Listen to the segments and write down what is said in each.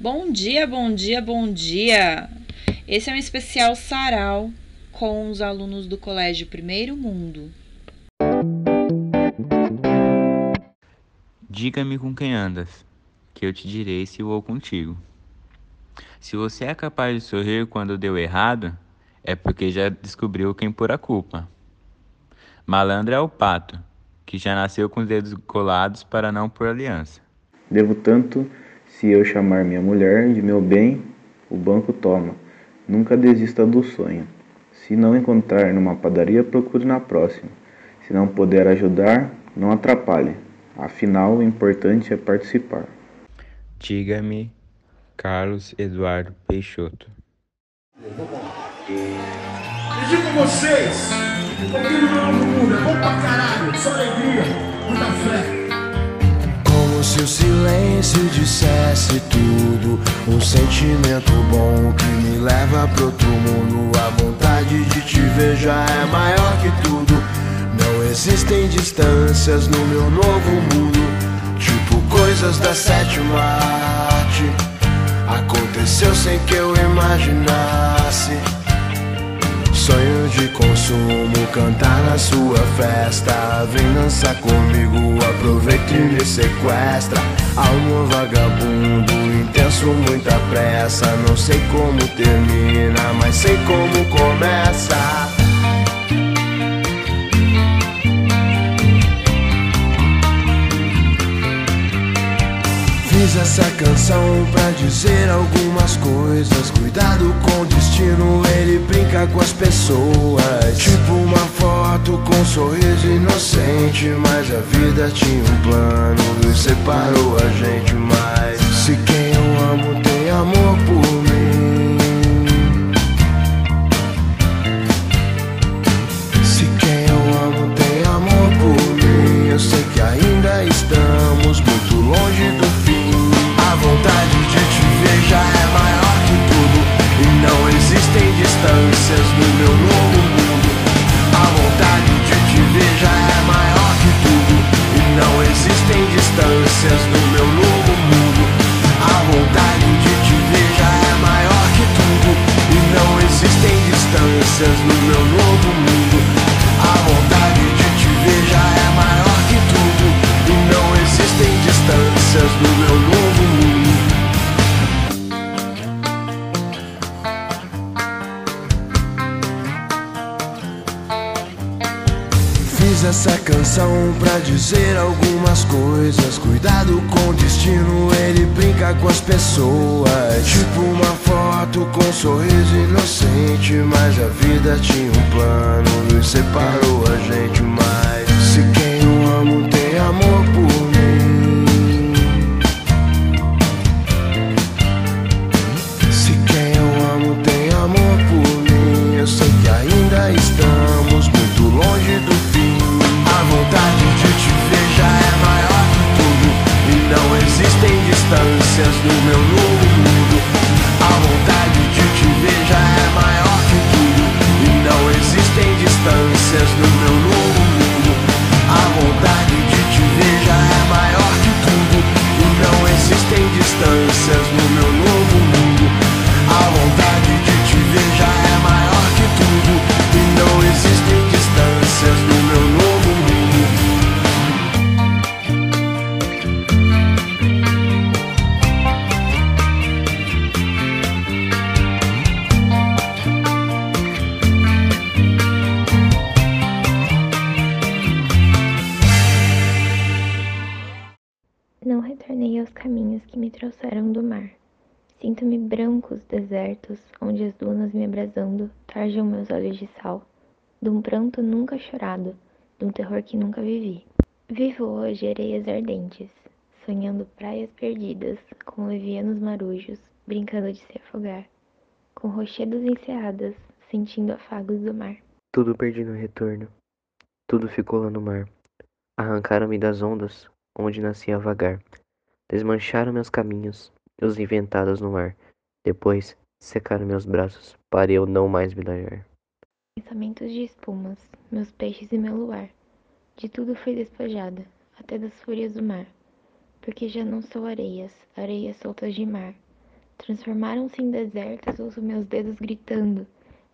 Bom dia, bom dia, bom dia! Esse é um especial sarau com os alunos do Colégio Primeiro Mundo. Diga-me com quem andas, que eu te direi se vou contigo. Se você é capaz de sorrir quando deu errado, é porque já descobriu quem pôr a culpa. Malandro é o pato, que já nasceu com os dedos colados para não pôr aliança. Devo tanto se eu chamar minha mulher de meu bem, o banco toma. Nunca desista do sonho. Se não encontrar numa padaria, procure na próxima. Se não puder ajudar, não atrapalhe. Afinal, o importante é participar. Diga-me, Carlos Eduardo Peixoto. E digo vocês, porque no novo mundo é bom pra caralho, só alegria, muita fé se o silêncio dissesse tudo Um sentimento bom que me leva pro outro mundo A vontade de te ver já é maior que tudo. Não existem distâncias no meu novo mundo Tipo coisas da sétima arte. Aconteceu sem que eu imaginasse Sonho de consumo, cantar na sua festa. Vem dançar comigo, aproveita e me sequestra. Alma vagabundo, intenso, muita pressa. Não sei como termina, mas sei como começa. Essa canção pra dizer algumas coisas. Cuidado com o destino, ele brinca com as pessoas. Tipo uma foto com um sorriso inocente. Mas a vida tinha um plano e separou a gente mais. Se quem eu amo tem amor por meu novo canção pra dizer algumas coisas. Cuidado com o destino, ele brinca com as pessoas. Tipo uma foto com um sorriso inocente. Mas a vida tinha um plano e separou brancos desertos, onde as dunas me abrasando tarjam meus olhos de sal, de um pranto nunca chorado, de um terror que nunca vivi. Vivo hoje areias ardentes, sonhando praias perdidas, com levianos marujos, brincando de se afogar, com rochedos enseadas, sentindo afagos do mar. Tudo perdi no retorno, tudo ficou lá no mar. Arrancaram-me das ondas, onde nasci a vagar. Desmancharam meus caminhos, os inventados no mar. Depois secaram meus braços, para eu não mais viajar. Pensamentos de espumas, meus peixes e meu luar. De tudo fui despojada, até das fúrias do mar. Porque já não sou areias, areias soltas de mar. transformaram-se em desertos, ouço meus dedos gritando.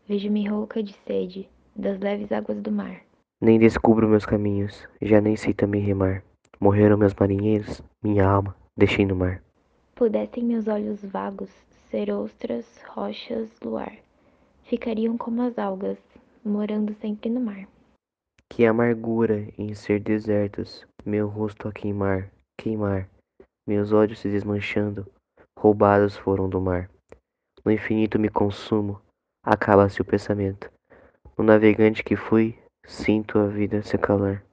Vejo-me rouca de sede, das leves águas do mar. Nem descubro meus caminhos, já nem sei também remar. Morreram meus marinheiros, minha alma deixei no mar. Pudessem meus olhos vagos ser ostras, rochas, luar. Ficariam como as algas, morando sempre no mar. Que amargura em ser desertos, meu rosto a queimar, queimar, meus olhos se desmanchando, roubados foram do mar. No infinito me consumo, acaba-se o pensamento. No navegante que fui, sinto a vida se calar.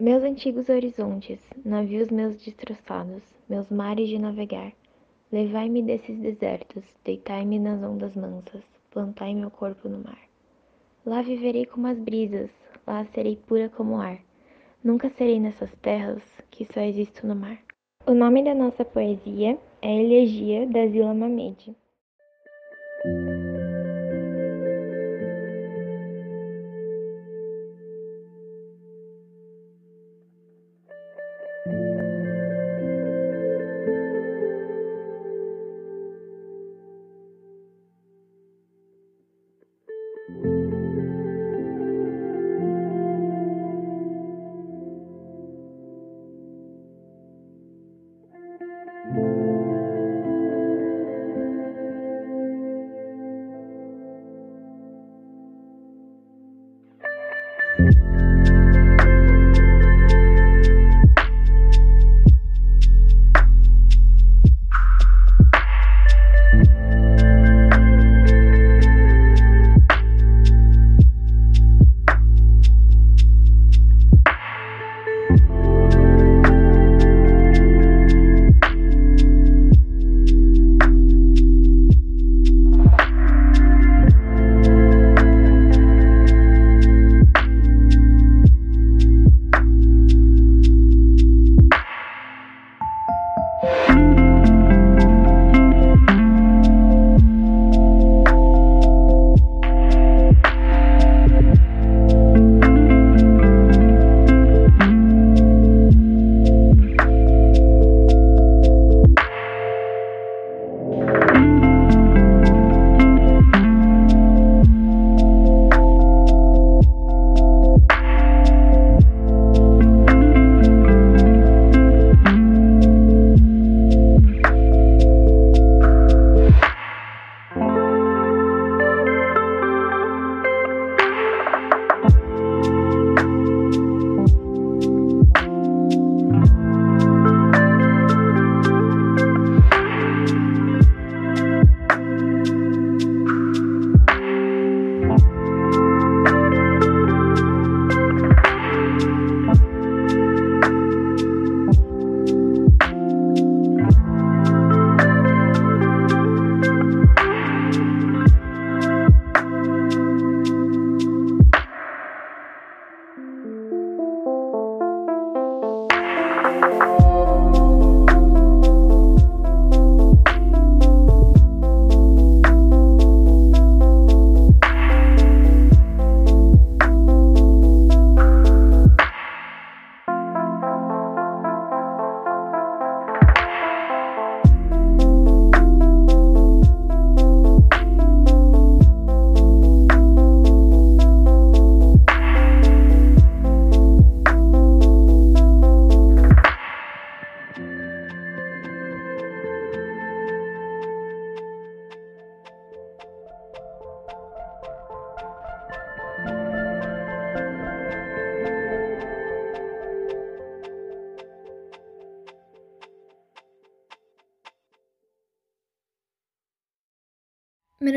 Meus antigos horizontes, navios meus destroçados, meus mares de navegar, levai-me desses desertos, deitai-me nas ondas mansas, plantai meu corpo no mar. Lá viverei como as brisas, lá serei pura como o ar. Nunca serei nessas terras que só existo no mar. O nome da nossa poesia é Elegia da Zila Mamede.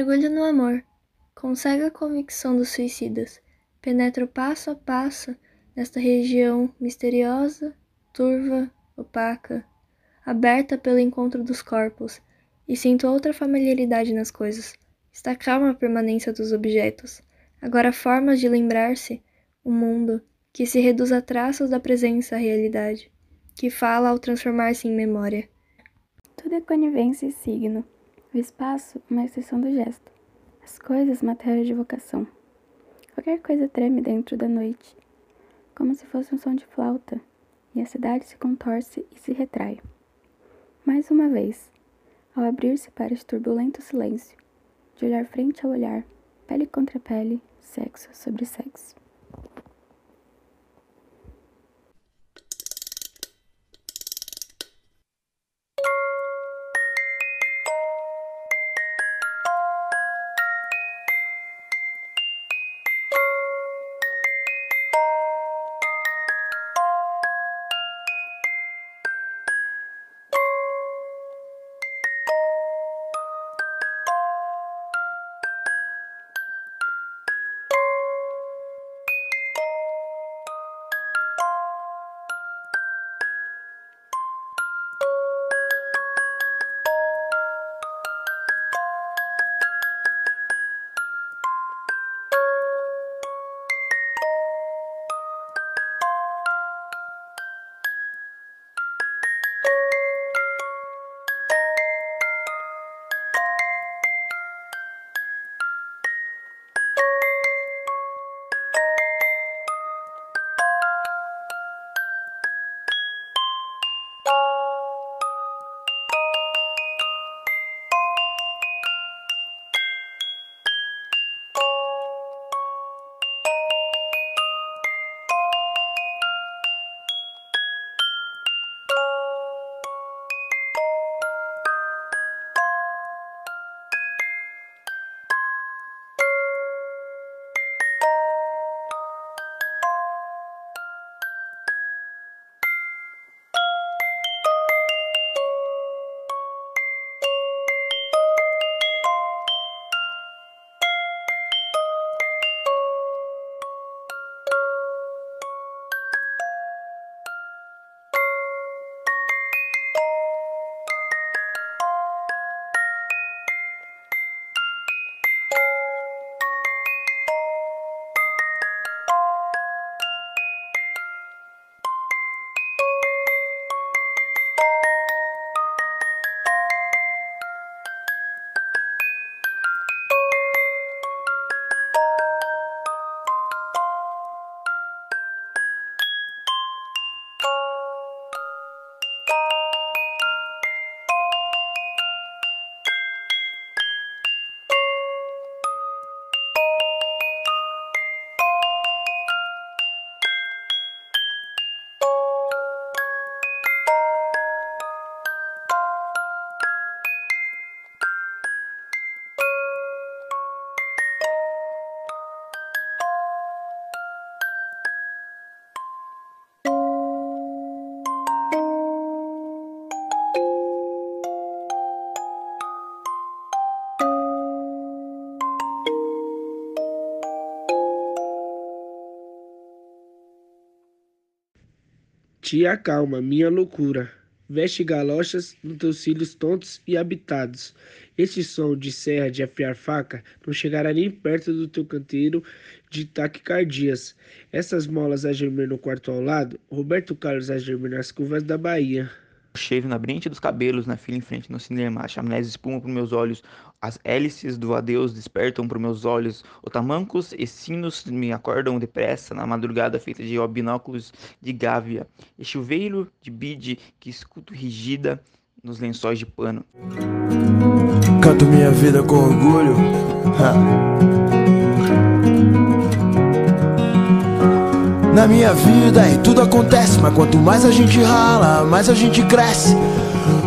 Mergulho no amor, com cega convicção dos suicidas, penetro passo a passo nesta região misteriosa, turva, opaca, aberta pelo encontro dos corpos, e sinto outra familiaridade nas coisas. Está calma a permanência dos objetos, agora formas de lembrar-se, o um mundo que se reduz a traços da presença à realidade, que fala ao transformar-se em memória. Tudo é conivência e signo. O espaço, uma exceção do gesto. As coisas, matéria de vocação. Qualquer coisa treme dentro da noite, como se fosse um som de flauta, e a cidade se contorce e se retrai. Mais uma vez, ao abrir-se para este turbulento silêncio, de olhar frente a olhar, pele contra pele, sexo sobre sexo. Te acalma, minha loucura. Veste galochas nos teus cílios tontos e habitados. Este som de serra de afiar faca não chegará nem perto do teu canteiro de taquicardias. Essas molas a gemer no quarto ao lado, Roberto Carlos a gemer nas curvas da Bahia. Cheiro na brilhante dos cabelos, na fila em frente no cinema, a amnésia espuma para meus olhos, as hélices do adeus despertam para meus olhos, otamancos e sinos me acordam depressa na madrugada feita de binóculos de gávea, e chuveiro de bide que escuto rigida nos lençóis de pano. Canto minha vida com orgulho. Ha. Na minha vida e tudo acontece, mas quanto mais a gente rala, mais a gente cresce.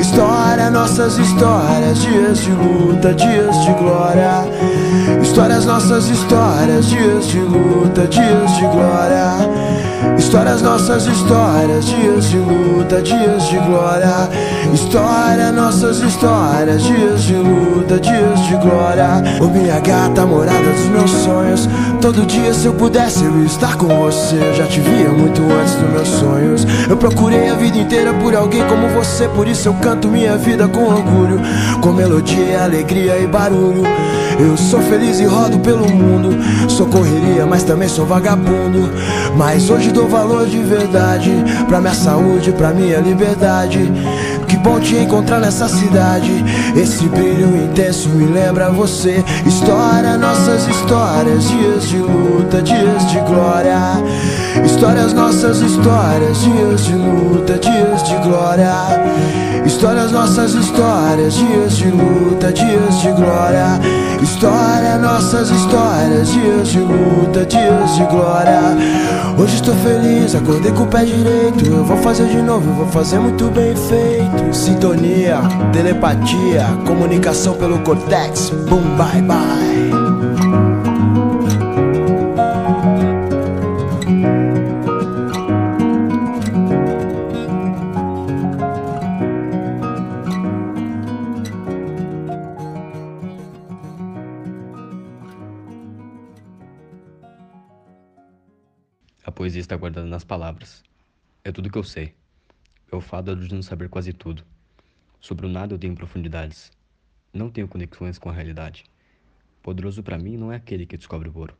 História, nossas histórias, dias de luta, dias de glória. Histórias, nossas histórias, dias de luta, dias de glória. Histórias, nossas histórias, dias de luta, dias de glória. História, nossas histórias, dias de luta, dias de glória. Ô minha gata, morada dos meus sonhos. Todo dia, se eu pudesse, eu estar com você. Eu já te via muito antes dos meus sonhos. Eu procurei a vida inteira por alguém como você. Por isso eu canto minha vida com orgulho, com melodia, alegria e barulho. Eu sou feliz e rodo pelo mundo. Sou correria, mas também sou vagabundo. Mas hoje dou valor de verdade pra minha saúde, pra minha liberdade. Que bom te encontrar nessa cidade. Esse brilho intenso me lembra você. História, nossas histórias, dias de luta, dias de glória. Histórias, nossas histórias, dias de luta, dias de glória. Histórias, nossas histórias, dias de luta, dias de glória. História, nossas histórias, dias de luta, dias de glória. Hoje estou feliz, acordei com o pé direito. Eu vou fazer de novo, eu vou fazer muito bem feito. Sintonia, telepatia, comunicação pelo cortex. Boom, bye, bye. Está guardada nas palavras. É tudo que eu sei. É o fado de não saber quase tudo. Sobre o nada eu tenho profundidades. Não tenho conexões com a realidade. Poderoso para mim não é aquele que descobre o ouro.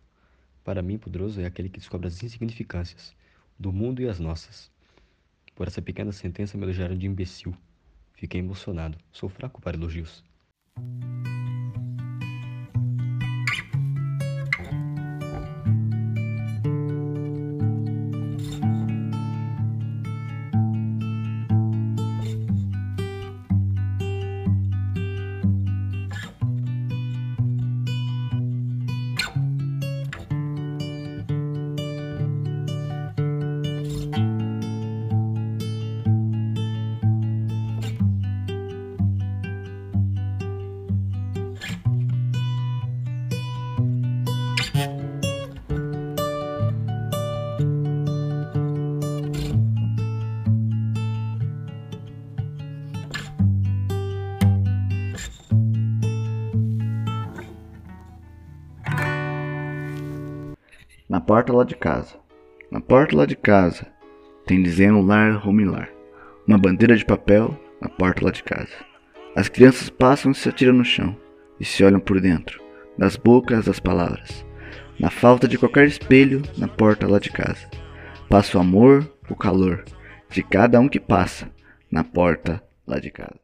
Para mim, poderoso é aquele que descobre as insignificâncias do mundo e as nossas. Por essa pequena sentença me elogiaram de imbecil. Fiquei emocionado. Sou fraco para elogios. Porta lá de casa. Na porta lá de casa. Tem desenho lar rumilar. Uma bandeira de papel na porta lá de casa. As crianças passam e se atiram no chão e se olham por dentro, das bocas das palavras. Na falta de qualquer espelho na porta lá de casa. Passa o amor, o calor de cada um que passa na porta lá de casa.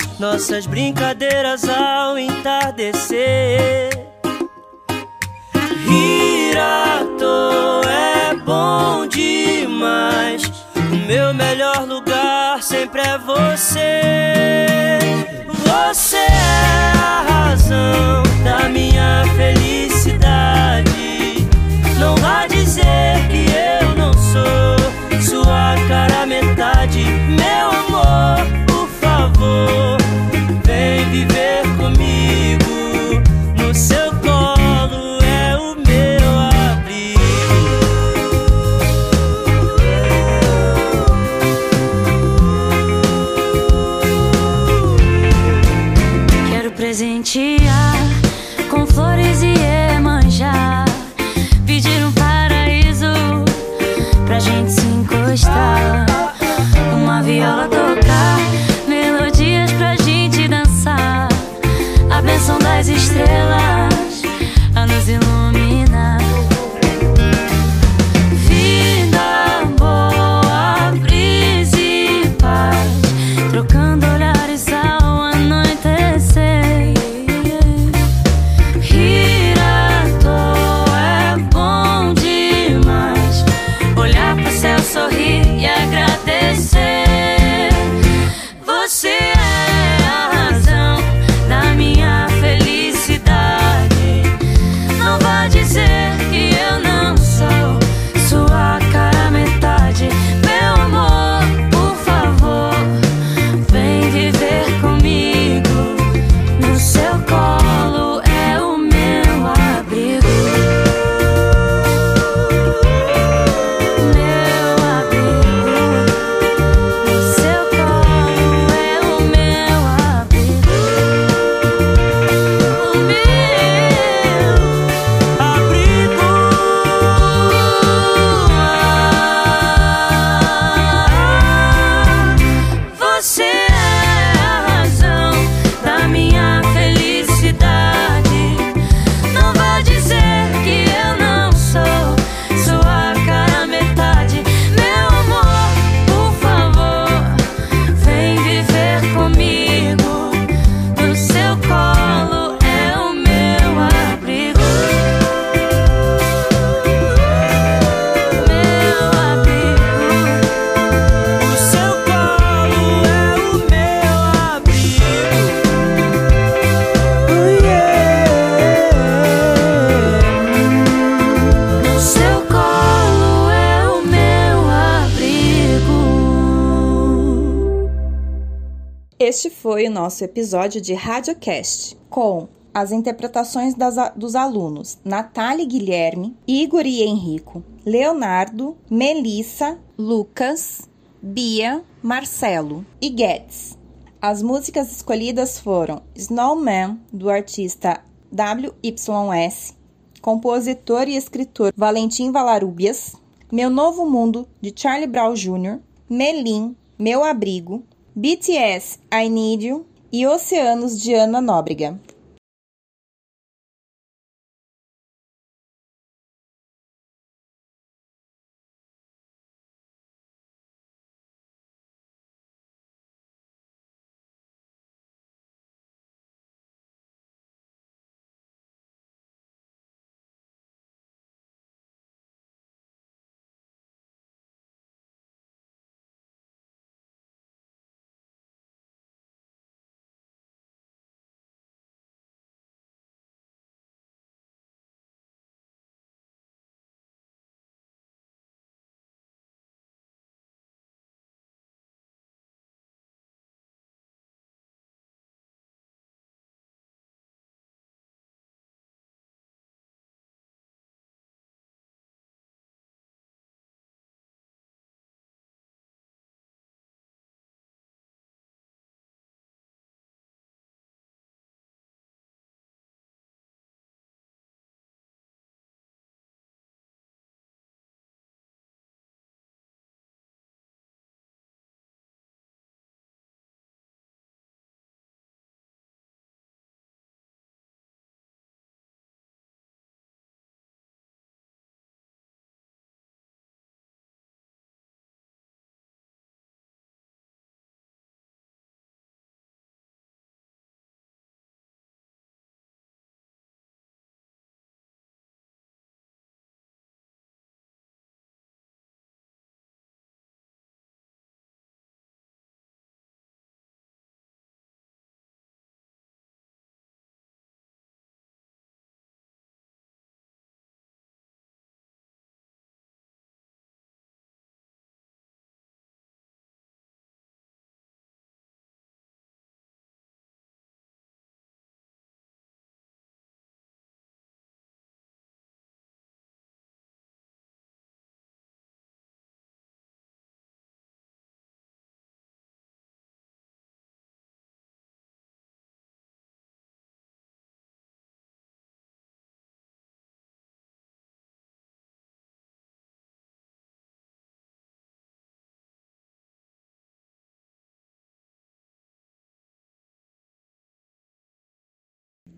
nossas brincadeiras ao entardecer. Rir à toa é bom demais. O meu melhor lugar sempre é você. Você foi o nosso episódio de Radiocast com as interpretações das, dos alunos Natália Guilherme, Igor e Henrico, Leonardo, Melissa, Lucas, Bia, Marcelo e Guedes. As músicas escolhidas foram Snowman, do artista WYS, compositor e escritor Valentim Valarubias, Meu Novo Mundo, de Charlie Brown Jr., Melim, Meu Abrigo, BTS, I Need You e Oceanos, de Ana Nóbrega.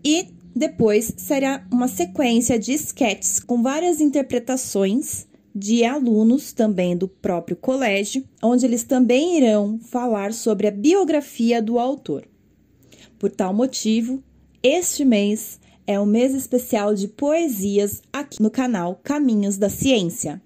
E depois será uma sequência de sketches com várias interpretações de alunos também do próprio colégio, onde eles também irão falar sobre a biografia do autor. Por tal motivo, este mês é o mês especial de poesias aqui no canal Caminhos da Ciência.